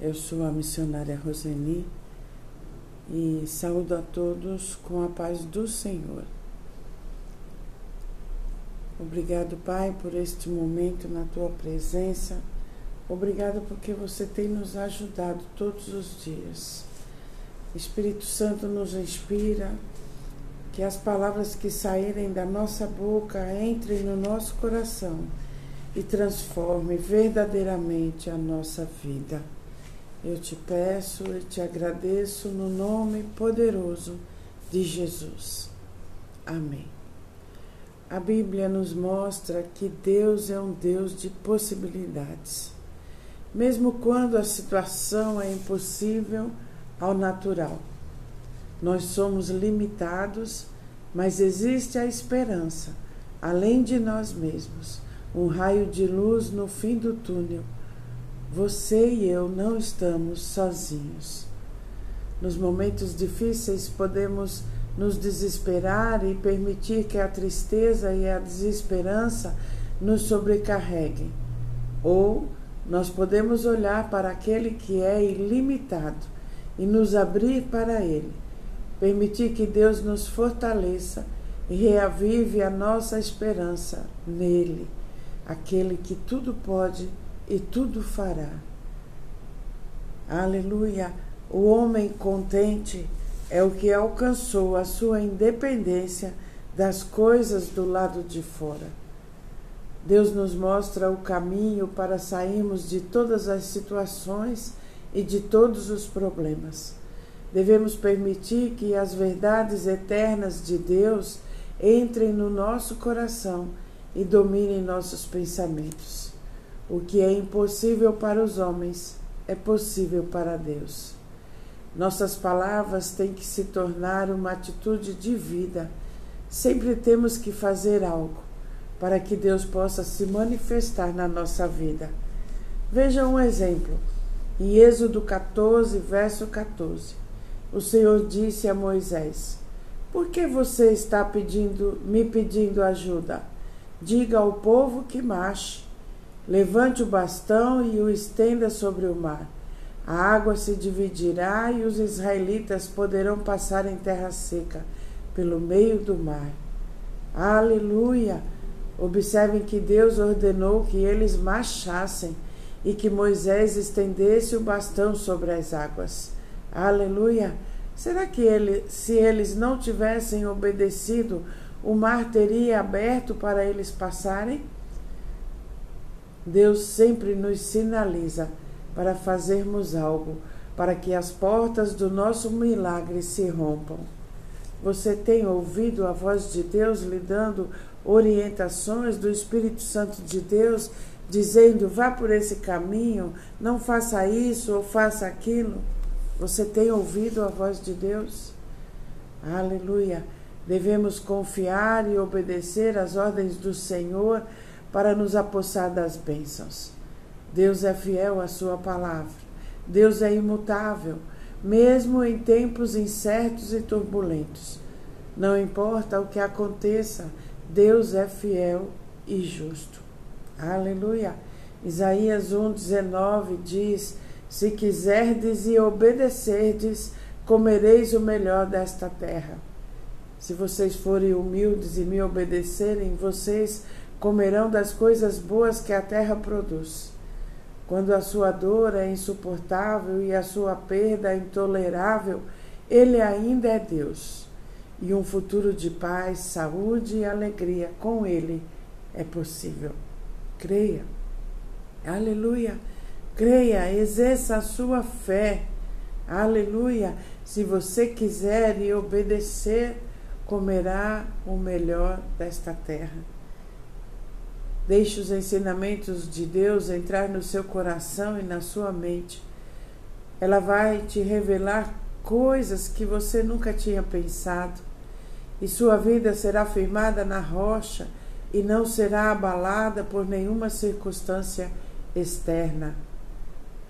Eu sou a missionária Roseni e saúdo a todos com a paz do Senhor. Obrigado, Pai, por este momento na tua presença. Obrigado porque você tem nos ajudado todos os dias. Espírito Santo nos inspira, que as palavras que saírem da nossa boca entrem no nosso coração e transformem verdadeiramente a nossa vida. Eu te peço e te agradeço no nome poderoso de Jesus. Amém. A Bíblia nos mostra que Deus é um Deus de possibilidades. Mesmo quando a situação é impossível ao natural. Nós somos limitados, mas existe a esperança, além de nós mesmos, um raio de luz no fim do túnel. Você e eu não estamos sozinhos. Nos momentos difíceis podemos nos desesperar e permitir que a tristeza e a desesperança nos sobrecarreguem. Ou nós podemos olhar para aquele que é ilimitado e nos abrir para Ele, permitir que Deus nos fortaleça e reavive a nossa esperança nele, aquele que tudo pode e tudo fará. Aleluia! O homem contente é o que alcançou a sua independência das coisas do lado de fora. Deus nos mostra o caminho para sairmos de todas as situações e de todos os problemas. Devemos permitir que as verdades eternas de Deus entrem no nosso coração e dominem nossos pensamentos. O que é impossível para os homens é possível para Deus. Nossas palavras têm que se tornar uma atitude de vida. Sempre temos que fazer algo para que Deus possa se manifestar na nossa vida. Veja um exemplo. Em Êxodo 14, verso 14, o Senhor disse a Moisés: Por que você está pedindo, me pedindo ajuda? Diga ao povo que marche. Levante o bastão e o estenda sobre o mar. A água se dividirá e os israelitas poderão passar em terra seca, pelo meio do mar. Aleluia! Observem que Deus ordenou que eles marchassem e que Moisés estendesse o bastão sobre as águas. Aleluia! Será que ele, se eles não tivessem obedecido, o mar teria aberto para eles passarem? Deus sempre nos sinaliza para fazermos algo, para que as portas do nosso milagre se rompam. Você tem ouvido a voz de Deus lhe dando orientações do Espírito Santo de Deus dizendo vá por esse caminho, não faça isso ou faça aquilo. Você tem ouvido a voz de Deus? Aleluia! Devemos confiar e obedecer às ordens do Senhor para nos apossar das bênçãos. Deus é fiel à Sua palavra. Deus é imutável, mesmo em tempos incertos e turbulentos. Não importa o que aconteça, Deus é fiel e justo. Aleluia. Isaías 1,19 diz: Se quiserdes e obedecerdes, comereis o melhor desta terra. Se vocês forem humildes e me obedecerem, vocês comerão das coisas boas que a terra produz. Quando a sua dor é insuportável e a sua perda é intolerável, Ele ainda é Deus. E um futuro de paz, saúde e alegria com Ele é possível. Creia. Aleluia. Creia, exerça a sua fé. Aleluia. Se você quiser e obedecer, comerá o melhor desta terra. Deixe os ensinamentos de Deus entrar no seu coração e na sua mente. Ela vai te revelar coisas que você nunca tinha pensado, e sua vida será firmada na rocha e não será abalada por nenhuma circunstância externa.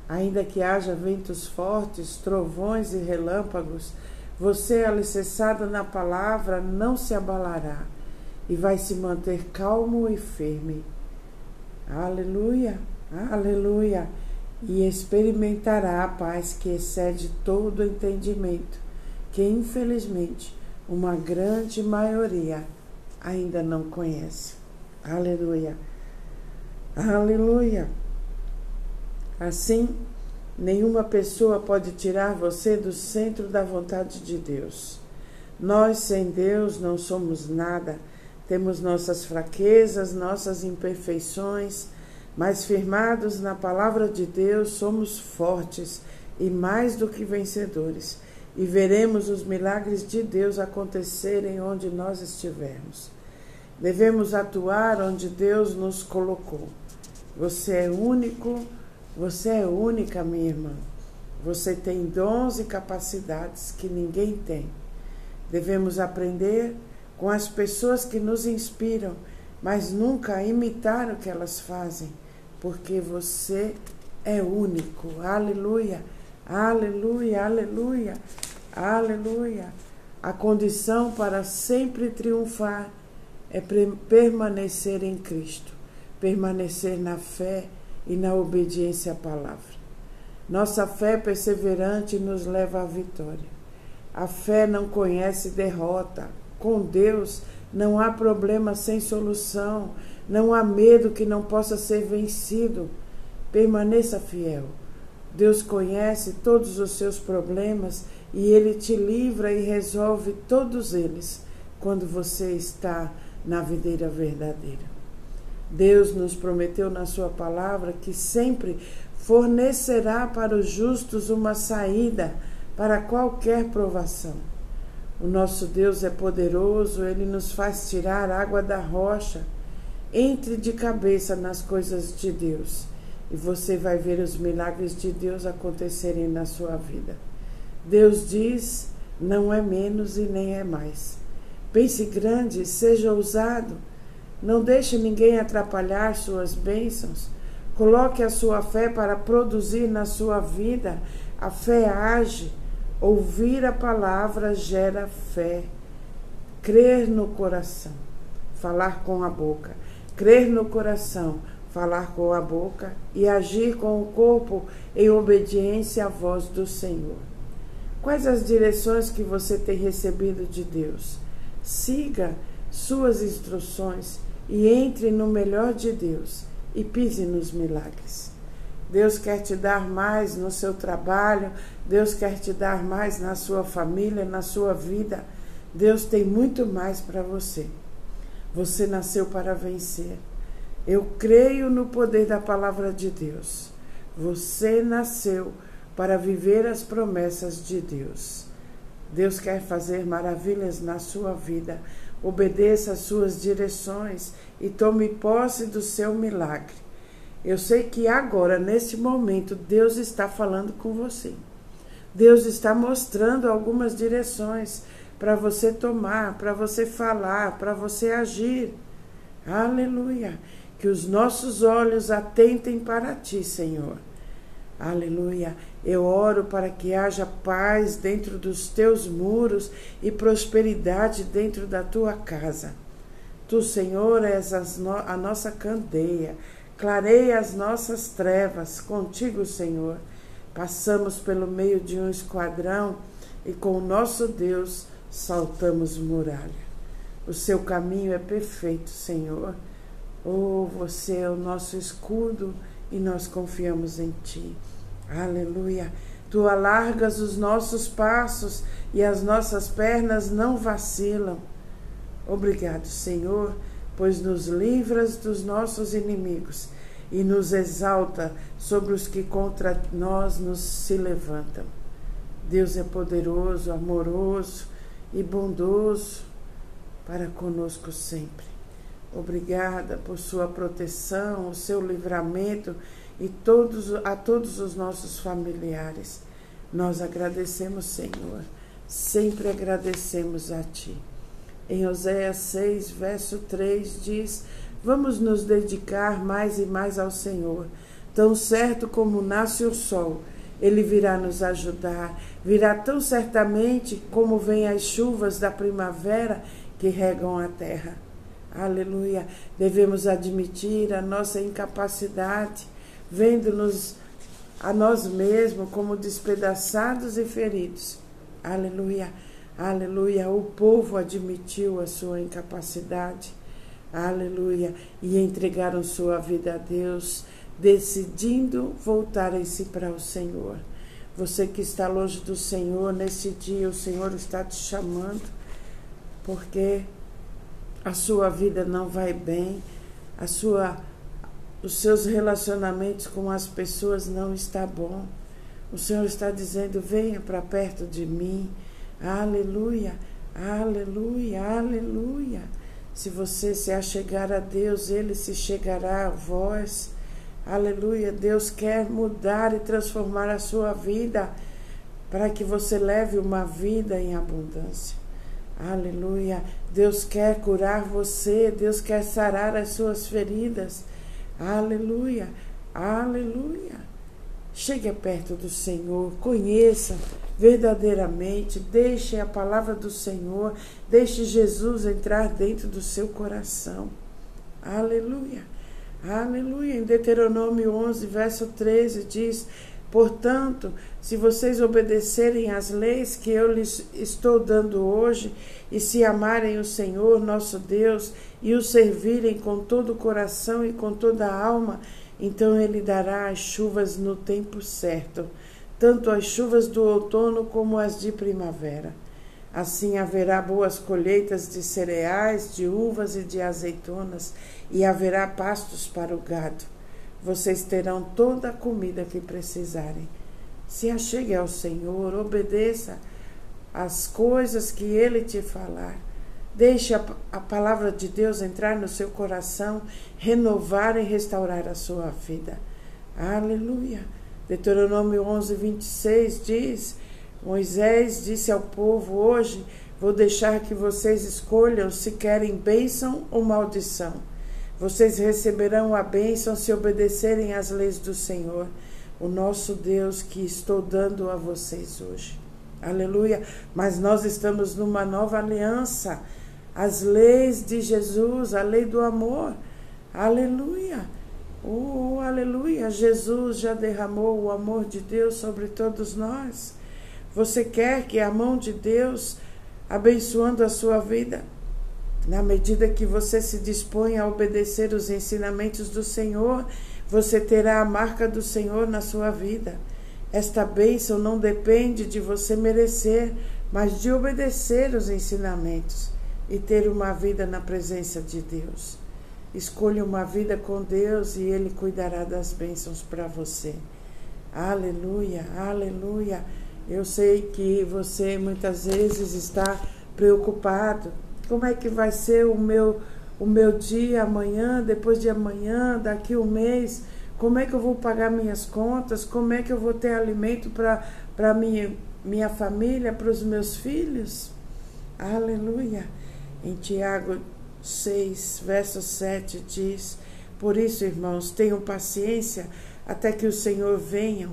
Ainda que haja ventos fortes, trovões e relâmpagos, você, alicerçado na palavra, não se abalará e vai se manter calmo e firme. Aleluia, aleluia. e experimentará a paz que excede todo entendimento, que infelizmente uma grande maioria ainda não conhece. Aleluia. Aleluia. Assim, nenhuma pessoa pode tirar você do centro da vontade de Deus. Nós, sem Deus, não somos nada. Temos nossas fraquezas, nossas imperfeições, mas firmados na palavra de Deus, somos fortes e mais do que vencedores. E veremos os milagres de Deus acontecerem onde nós estivermos. Devemos atuar onde Deus nos colocou. Você é único, você é única, minha irmã. Você tem dons e capacidades que ninguém tem. Devemos aprender com as pessoas que nos inspiram, mas nunca imitar o que elas fazem, porque você é único. Aleluia, aleluia, aleluia, aleluia. A condição para sempre triunfar é permanecer em Cristo, permanecer na fé e na obediência à palavra. Nossa fé perseverante nos leva à vitória. A fé não conhece derrota. Com Deus não há problema sem solução, não há medo que não possa ser vencido. Permaneça fiel. Deus conhece todos os seus problemas e Ele te livra e resolve todos eles quando você está na videira verdadeira. Deus nos prometeu na Sua palavra que sempre fornecerá para os justos uma saída para qualquer provação. O nosso Deus é poderoso, ele nos faz tirar água da rocha. Entre de cabeça nas coisas de Deus e você vai ver os milagres de Deus acontecerem na sua vida. Deus diz: não é menos e nem é mais. Pense grande, seja ousado. Não deixe ninguém atrapalhar suas bênçãos. Coloque a sua fé para produzir na sua vida. A fé age Ouvir a palavra gera fé. Crer no coração, falar com a boca. Crer no coração, falar com a boca e agir com o corpo em obediência à voz do Senhor. Quais as direções que você tem recebido de Deus? Siga suas instruções e entre no melhor de Deus e pise nos milagres. Deus quer te dar mais no seu trabalho, Deus quer te dar mais na sua família, na sua vida. Deus tem muito mais para você. Você nasceu para vencer. Eu creio no poder da palavra de Deus. Você nasceu para viver as promessas de Deus. Deus quer fazer maravilhas na sua vida. Obedeça às suas direções e tome posse do seu milagre. Eu sei que agora, nesse momento, Deus está falando com você. Deus está mostrando algumas direções para você tomar, para você falar, para você agir. Aleluia. Que os nossos olhos atentem para ti, Senhor. Aleluia. Eu oro para que haja paz dentro dos teus muros e prosperidade dentro da tua casa. Tu, Senhor, és a nossa candeia Clareia as nossas trevas contigo, Senhor. Passamos pelo meio de um esquadrão e com o nosso Deus saltamos muralha. O seu caminho é perfeito, Senhor. Oh, você é o nosso escudo e nós confiamos em Ti. Aleluia. Tu alargas os nossos passos e as nossas pernas não vacilam. Obrigado, Senhor pois nos livras dos nossos inimigos e nos exalta sobre os que contra nós nos se levantam. Deus é poderoso, amoroso e bondoso para conosco sempre. Obrigada por sua proteção, o seu livramento e todos, a todos os nossos familiares. Nós agradecemos, Senhor. Sempre agradecemos a Ti. Em Oséias 6, verso 3 diz: Vamos nos dedicar mais e mais ao Senhor. Tão certo como nasce o sol, ele virá nos ajudar. Virá tão certamente como vêm as chuvas da primavera que regam a terra. Aleluia. Devemos admitir a nossa incapacidade, vendo-nos a nós mesmos como despedaçados e feridos. Aleluia, aleluia. O povo admitiu a sua incapacidade. Aleluia. E entregaram sua vida a Deus, decidindo voltarem-se para o Senhor. Você que está longe do Senhor, nesse dia o Senhor está te chamando, porque a sua vida não vai bem, a sua os seus relacionamentos com as pessoas não está bom. O Senhor está dizendo: venha para perto de mim. Aleluia, aleluia, aleluia. Se você se achegar a Deus, Ele se chegará a vós. Aleluia. Deus quer mudar e transformar a sua vida para que você leve uma vida em abundância. Aleluia. Deus quer curar você, Deus quer sarar as suas feridas. Aleluia, aleluia. Chegue perto do Senhor, conheça verdadeiramente, deixe a palavra do Senhor, deixe Jesus entrar dentro do seu coração. Aleluia, aleluia. Em Deuteronômio 11, verso 13 diz: Portanto, se vocês obedecerem às leis que eu lhes estou dando hoje, e se amarem o Senhor nosso Deus e o servirem com todo o coração e com toda a alma, então Ele dará as chuvas no tempo certo, tanto as chuvas do outono como as de primavera. Assim haverá boas colheitas de cereais, de uvas e de azeitonas, e haverá pastos para o gado vocês terão toda a comida que precisarem. Se achegue ao Senhor, obedeça as coisas que Ele te falar. Deixe a, a, palavra de Deus entrar no seu coração, renovar e restaurar a sua vida. Aleluia. Deuteronômio 11, 26 diz: Moisés disse ao povo: Hoje vou deixar que vocês escolham se querem bênção ou maldição. Vocês receberão a bênção se obedecerem às leis do Senhor, o nosso Deus, que estou dando a vocês hoje. Aleluia. Mas nós estamos numa nova aliança. As leis de Jesus, a lei do amor. Aleluia. Oh, aleluia. Jesus já derramou o amor de Deus sobre todos nós. Você quer que a mão de Deus abençoando a sua vida na medida que você se dispõe a obedecer os ensinamentos do Senhor, você terá a marca do Senhor na sua vida. Esta bênção não depende de você merecer, mas de obedecer os ensinamentos e ter uma vida na presença de Deus. Escolha uma vida com Deus e Ele cuidará das bênçãos para você. Aleluia, aleluia. Eu sei que você muitas vezes está preocupado como é que vai ser o meu, o meu dia amanhã, depois de amanhã, daqui um mês? Como é que eu vou pagar minhas contas? Como é que eu vou ter alimento para minha, minha família, para os meus filhos? Aleluia. Em Tiago 6, verso 7 diz: Por isso, irmãos, tenham paciência até que o Senhor venha.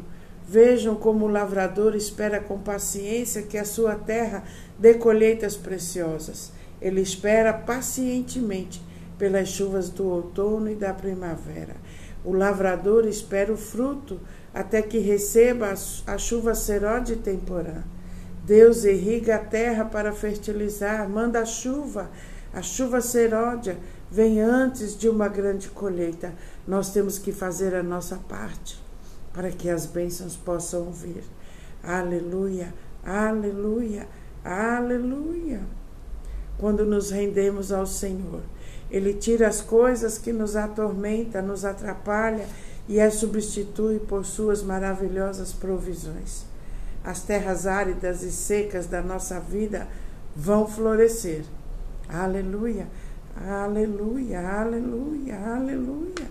Vejam como o lavrador espera com paciência que a sua terra dê colheitas preciosas. Ele espera pacientemente pelas chuvas do outono e da primavera. O lavrador espera o fruto até que receba a chuva serode temporã. Deus irriga a terra para fertilizar, manda a chuva. A chuva seródia vem antes de uma grande colheita. Nós temos que fazer a nossa parte para que as bênçãos possam vir. Aleluia, aleluia, aleluia quando nos rendemos ao Senhor. Ele tira as coisas que nos atormentam, nos atrapalha e as substitui por suas maravilhosas provisões. As terras áridas e secas da nossa vida vão florescer. Aleluia, aleluia, aleluia, aleluia.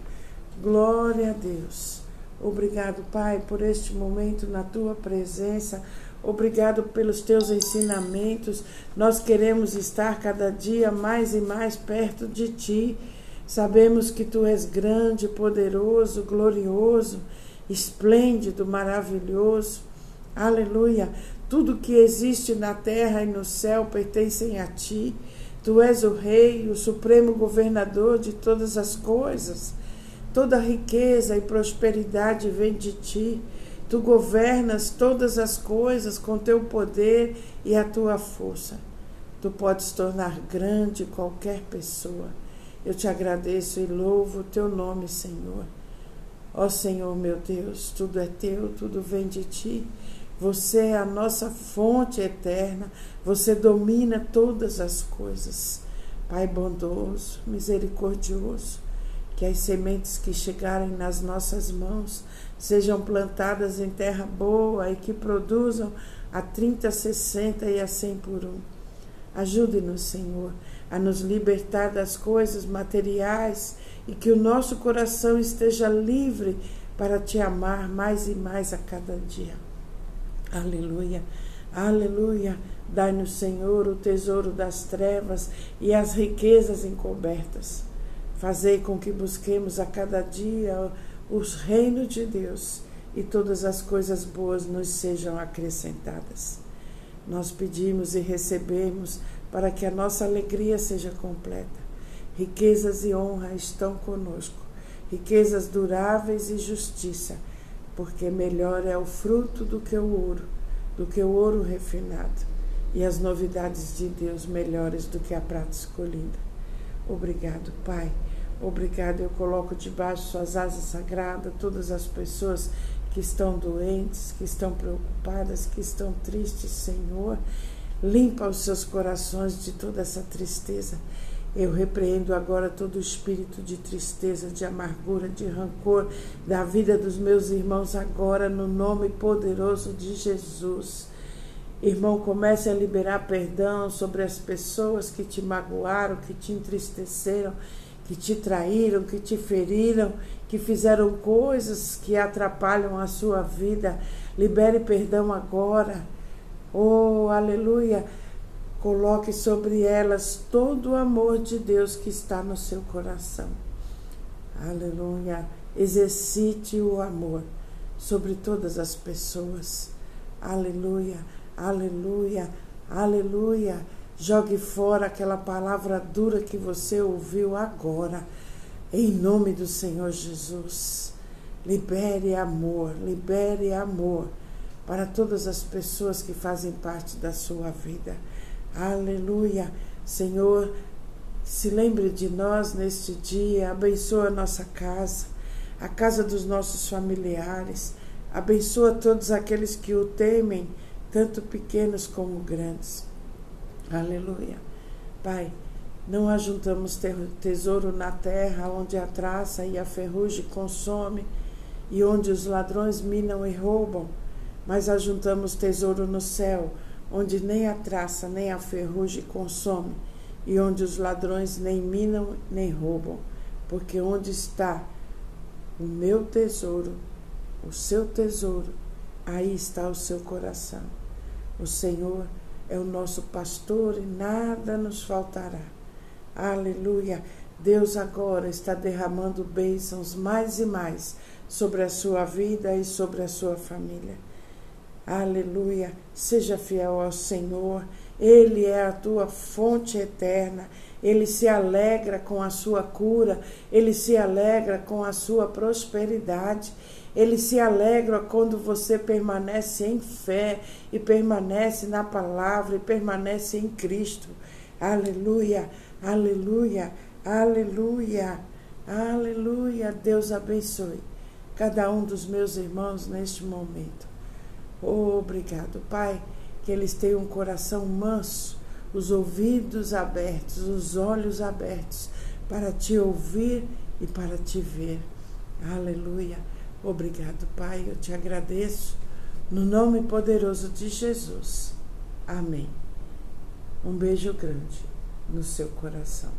Glória a Deus. Obrigado, Pai, por este momento na tua presença. Obrigado pelos teus ensinamentos. Nós queremos estar cada dia mais e mais perto de ti. Sabemos que tu és grande, poderoso, glorioso, esplêndido, maravilhoso. Aleluia. Tudo que existe na terra e no céu pertencem a ti. Tu és o Rei, o supremo governador de todas as coisas. Toda riqueza e prosperidade vem de ti. Tu governas todas as coisas com teu poder e a tua força. Tu podes tornar grande qualquer pessoa. Eu te agradeço e louvo o teu nome, Senhor. Ó Senhor meu Deus, tudo é teu, tudo vem de ti. Você é a nossa fonte eterna, você domina todas as coisas. Pai bondoso, misericordioso, que as sementes que chegarem nas nossas mãos sejam plantadas em terra boa e que produzam a 30, 60 e a 100 por um. Ajude-nos, Senhor, a nos libertar das coisas materiais e que o nosso coração esteja livre para te amar mais e mais a cada dia. Aleluia, aleluia. Dai-nos, Senhor, o tesouro das trevas e as riquezas encobertas. Fazei com que busquemos a cada dia os reinos de Deus e todas as coisas boas nos sejam acrescentadas. Nós pedimos e recebemos para que a nossa alegria seja completa. Riquezas e honra estão conosco, riquezas duráveis e justiça, porque melhor é o fruto do que o ouro, do que o ouro refinado, e as novidades de Deus melhores do que a prata escolhida. Obrigado, Pai Obrigado, eu coloco debaixo suas asas sagradas todas as pessoas que estão doentes, que estão preocupadas, que estão tristes, Senhor. Limpa os seus corações de toda essa tristeza. Eu repreendo agora todo o espírito de tristeza, de amargura, de rancor da vida dos meus irmãos, agora no nome poderoso de Jesus. Irmão, comece a liberar perdão sobre as pessoas que te magoaram, que te entristeceram que te traíram, que te feriram, que fizeram coisas que atrapalham a sua vida. Libere perdão agora. Oh, aleluia. Coloque sobre elas todo o amor de Deus que está no seu coração. Aleluia. Exercite o amor sobre todas as pessoas. Aleluia, aleluia, aleluia. Jogue fora aquela palavra dura que você ouviu agora, em nome do Senhor Jesus. Libere amor, libere amor para todas as pessoas que fazem parte da sua vida. Aleluia. Senhor, se lembre de nós neste dia, abençoa a nossa casa, a casa dos nossos familiares, abençoa todos aqueles que o temem, tanto pequenos como grandes. Aleluia. Pai, não ajuntamos tesouro na terra onde a traça e a ferrugem consome e onde os ladrões minam e roubam, mas ajuntamos tesouro no céu, onde nem a traça nem a ferrugem consome e onde os ladrões nem minam nem roubam, porque onde está o meu tesouro, o seu tesouro, aí está o seu coração. O Senhor é o nosso pastor e nada nos faltará. Aleluia. Deus agora está derramando bênçãos mais e mais sobre a sua vida e sobre a sua família. Aleluia. Seja fiel ao Senhor. Ele é a tua fonte eterna. Ele se alegra com a sua cura, ele se alegra com a sua prosperidade. Ele se alegra quando você permanece em fé e permanece na palavra e permanece em Cristo. Aleluia, aleluia, aleluia, aleluia. Deus abençoe cada um dos meus irmãos neste momento. Obrigado, Pai, que eles tenham um coração manso, os ouvidos abertos, os olhos abertos para te ouvir e para te ver. Aleluia. Obrigado, Pai, eu te agradeço. No nome poderoso de Jesus. Amém. Um beijo grande no seu coração.